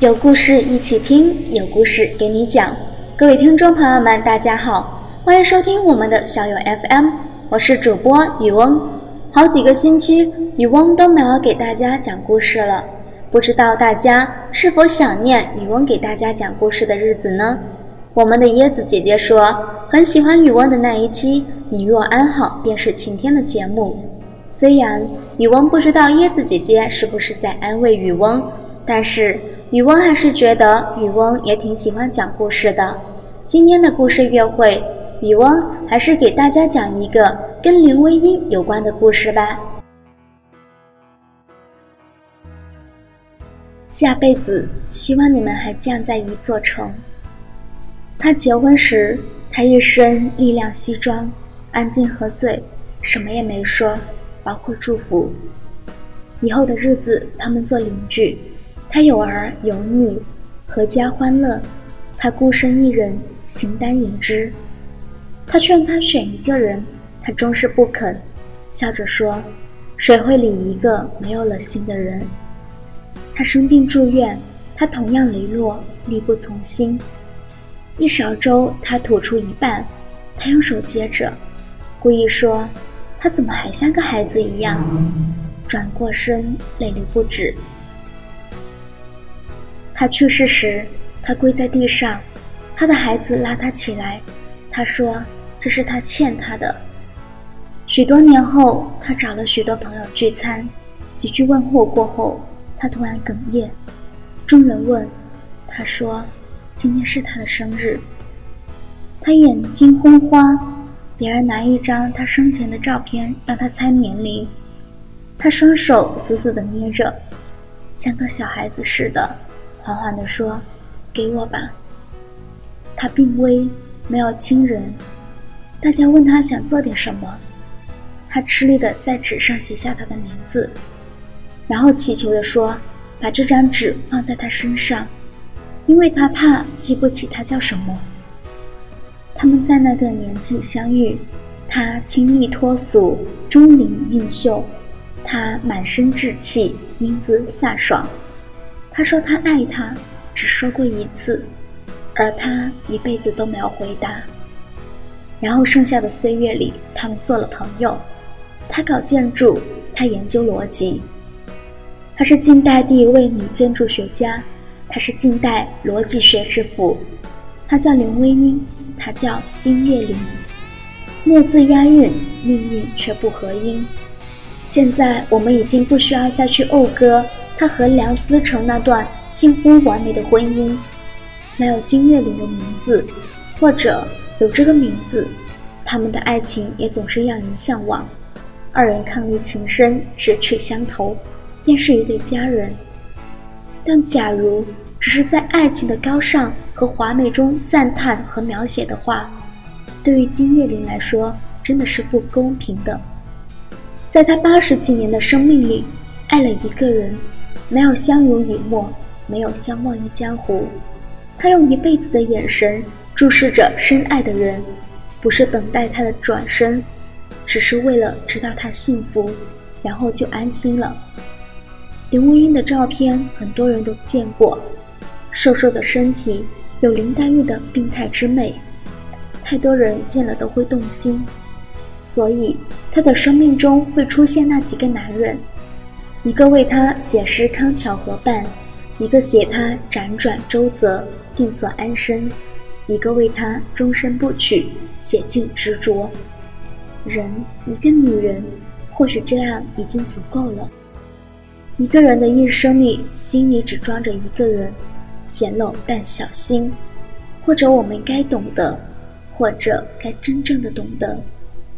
有故事一起听，有故事给你讲。各位听众朋友们，大家好，欢迎收听我们的小友 FM，我是主播雨翁。好几个星期，雨翁都没有给大家讲故事了，不知道大家是否想念雨翁给大家讲故事的日子呢？我们的椰子姐姐说，很喜欢雨翁的那一期“你若安好，便是晴天”的节目。虽然雨翁不知道椰子姐姐是不是在安慰雨翁，但是。雨翁还是觉得雨翁也挺喜欢讲故事的。今天的故事约会，雨翁还是给大家讲一个跟林徽因有关的故事吧。下辈子希望你们还将在一座城。他结婚时，他一身力量西装，安静喝醉，什么也没说，包括祝福。以后的日子，他们做邻居。他有儿有女，阖家欢乐。他孤身一人，形单影只。他劝他选一个人，他终是不肯，笑着说：“谁会理一个没有了心的人？”他生病住院，他同样羸弱，力不从心。一勺粥，他吐出一半，他用手接着，故意说：“他怎么还像个孩子一样？”转过身，泪流不止。他去世时，他跪在地上，他的孩子拉他起来，他说：“这是他欠他的。”许多年后，他找了许多朋友聚餐，几句问候过后，他突然哽咽。众人问，他说：“今天是他的生日。”他眼睛昏花，别人拿一张他生前的照片让他猜年龄，他双手死死地捏着，像个小孩子似的。缓缓地说：“给我吧。”他病危，没有亲人。大家问他想做点什么，他吃力地在纸上写下他的名字，然后祈求地说：“把这张纸放在他身上，因为他怕记不起他叫什么。”他们在那个年纪相遇，他清丽脱俗，钟灵毓秀；他满身稚气，英姿飒爽。他说他爱她，只说过一次，而他一辈子都没有回答。然后剩下的岁月里，他们做了朋友。他搞建筑，他研究逻辑。她是近代第一位女建筑学家，她是近代逻辑学之父。她叫林徽因，她叫金岳霖。墨字押韵，命运却不合音。现在我们已经不需要再去讴歌。他和梁思成那段近乎完美的婚姻，没有金岳霖的名字，或者有这个名字，他们的爱情也总是让人向往。二人伉俪情深，志趣相投，便是一对佳人。但假如只是在爱情的高尚和华美中赞叹和描写的话，对于金岳霖来说，真的是不公平的。在他八十几年的生命里，爱了一个人。没有相濡以沫，没有相忘于江湖。他用一辈子的眼神注视着深爱的人，不是等待他的转身，只是为了知道他幸福，然后就安心了。林徽因的照片很多人都见过，瘦瘦的身体，有林黛玉的病态之美，太多人见了都会动心，所以她的生命中会出现那几个男人。一个为他写诗康桥合伴，一个写他辗转周泽定所安身，一个为他终身不娶写尽执着。人，一个女人，或许这样已经足够了。一个人的一生里，心里只装着一个人，简陋但小心。或者我们该懂得，或者该真正的懂得，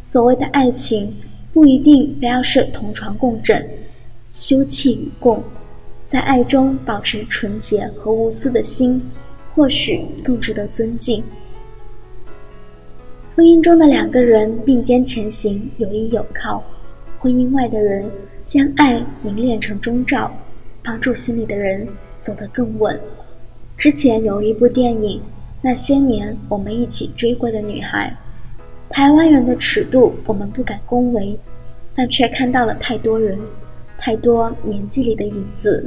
所谓的爱情，不一定非要是同床共枕。休戚与共，在爱中保持纯洁和无私的心，或许更值得尊敬。婚姻中的两个人并肩前行，有依有靠；婚姻外的人将爱凝练成钟罩，帮助心里的人走得更稳。之前有一部电影《那些年我们一起追过的女孩》，台湾人的尺度我们不敢恭维，但却看到了太多人。太多年纪里的影子，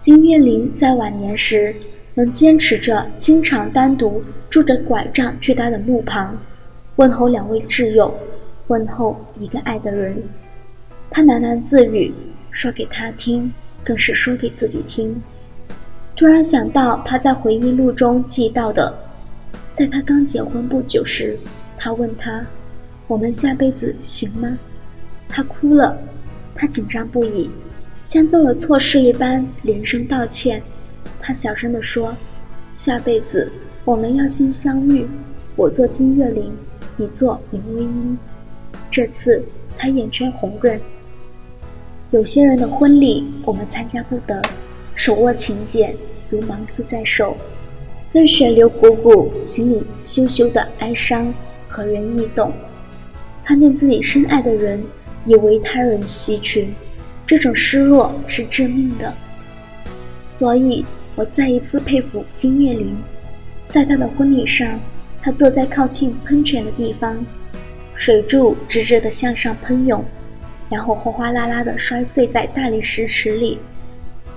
金岳霖在晚年时能坚持着，经常单独拄着拐杖去他的墓旁，问候两位挚友，问候一个爱的人。他喃喃自语，说给他听，更是说给自己听。突然想到他在回忆录中记到的，在他刚结婚不久时，他问他：“我们下辈子行吗？”他哭了，他紧张不已，像做了错事一般连声道歉。他小声地说：“下辈子我们要先相遇，我做金岳霖，你做林徽因。”这次他眼圈红润。有些人的婚礼我们参加不得，手握请柬如芒刺在手，任血流汩汩，心里羞羞的哀伤，何人易懂？看见自己深爱的人。以为他人惜群，这种失落是致命的。所以我再一次佩服金岳霖，在他的婚礼上，他坐在靠近喷泉的地方，水柱直直地向上喷涌，然后哗哗啦啦地摔碎在大理石池里。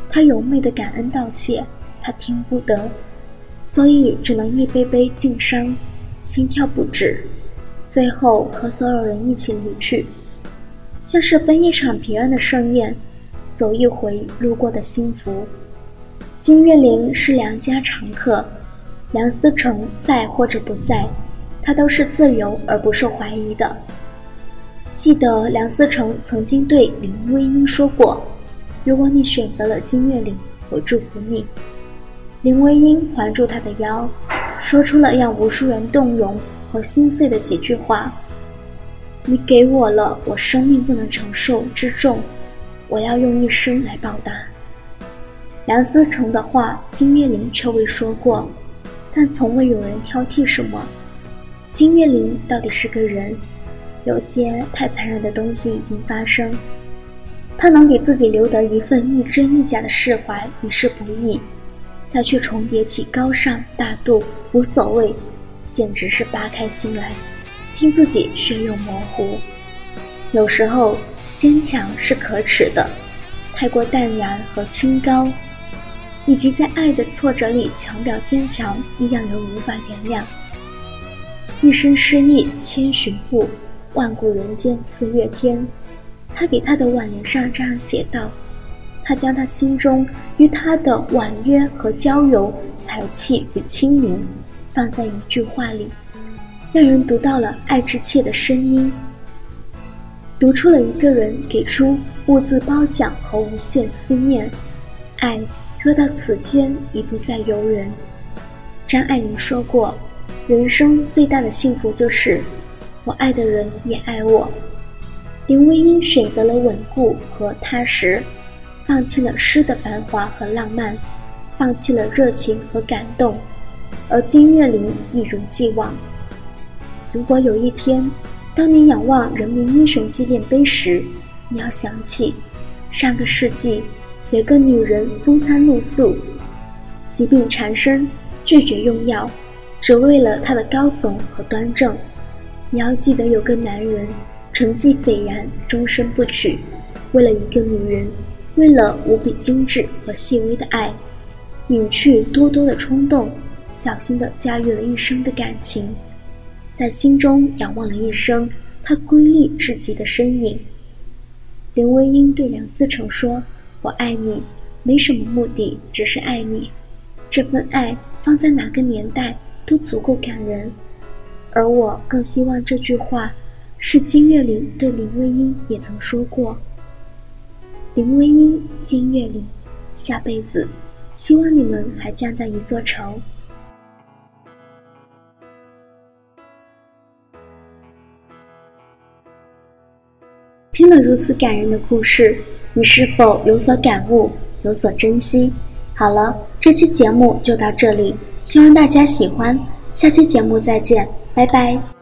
他有昧的感恩道谢，他听不得，所以只能一杯杯敬伤，心跳不止，最后和所有人一起离去。像是奔一场平安的盛宴，走一回路过的幸福。金岳霖是梁家常客，梁思成在或者不在，他都是自由而不受怀疑的。记得梁思成曾经对林徽因说过：“如果你选择了金岳霖，我祝福你。”林徽因环住他的腰，说出了让无数人动容和心碎的几句话。你给我了我生命不能承受之重，我要用一生来报答。梁思成的话，金岳霖却未说过，但从未有人挑剔什么。金岳霖到底是个人，有些太残忍的东西已经发生，他能给自己留得一份亦真亦假的释怀已是不易，再去重叠起高尚大度无所谓，简直是扒开心来。听自己血肉模糊，有时候坚强是可耻的，太过淡然和清高，以及在爱的挫折里强表坚强，亦让人无法原谅。一生失意千寻步，万古人间四月天。他给他的挽联上这样写道：“他将他心中与他的婉约和娇柔、才气与清明，放在一句话里。”让人读到了爱之切的声音，读出了一个人给出物自褒奖和无限思念。爱若到此间已不再由人。张爱玲说过，人生最大的幸福就是我爱的人也爱我。林徽因选择了稳固和踏实，放弃了诗的繁华和浪漫，放弃了热情和感动，而金岳霖一如既往。如果有一天，当你仰望人民英雄纪念碑时，你要想起，上个世纪有个女人风餐露宿，疾病缠身，拒绝用药，只为了她的高耸和端正。你要记得有个男人成绩斐然，终身不娶，为了一个女人，为了无比精致和细微的爱，隐去多多的冲动，小心地驾驭了一生的感情。在心中仰望了一生，他瑰丽至极的身影。林徽因对梁思成说：“我爱你，没什么目的，只是爱你。这份爱放在哪个年代都足够感人。而我更希望这句话是金岳霖对林徽因也曾说过。林徽因、金岳霖，下辈子，希望你们还将在一座城。”如此感人的故事，你是否有所感悟，有所珍惜？好了，这期节目就到这里，希望大家喜欢，下期节目再见，拜拜。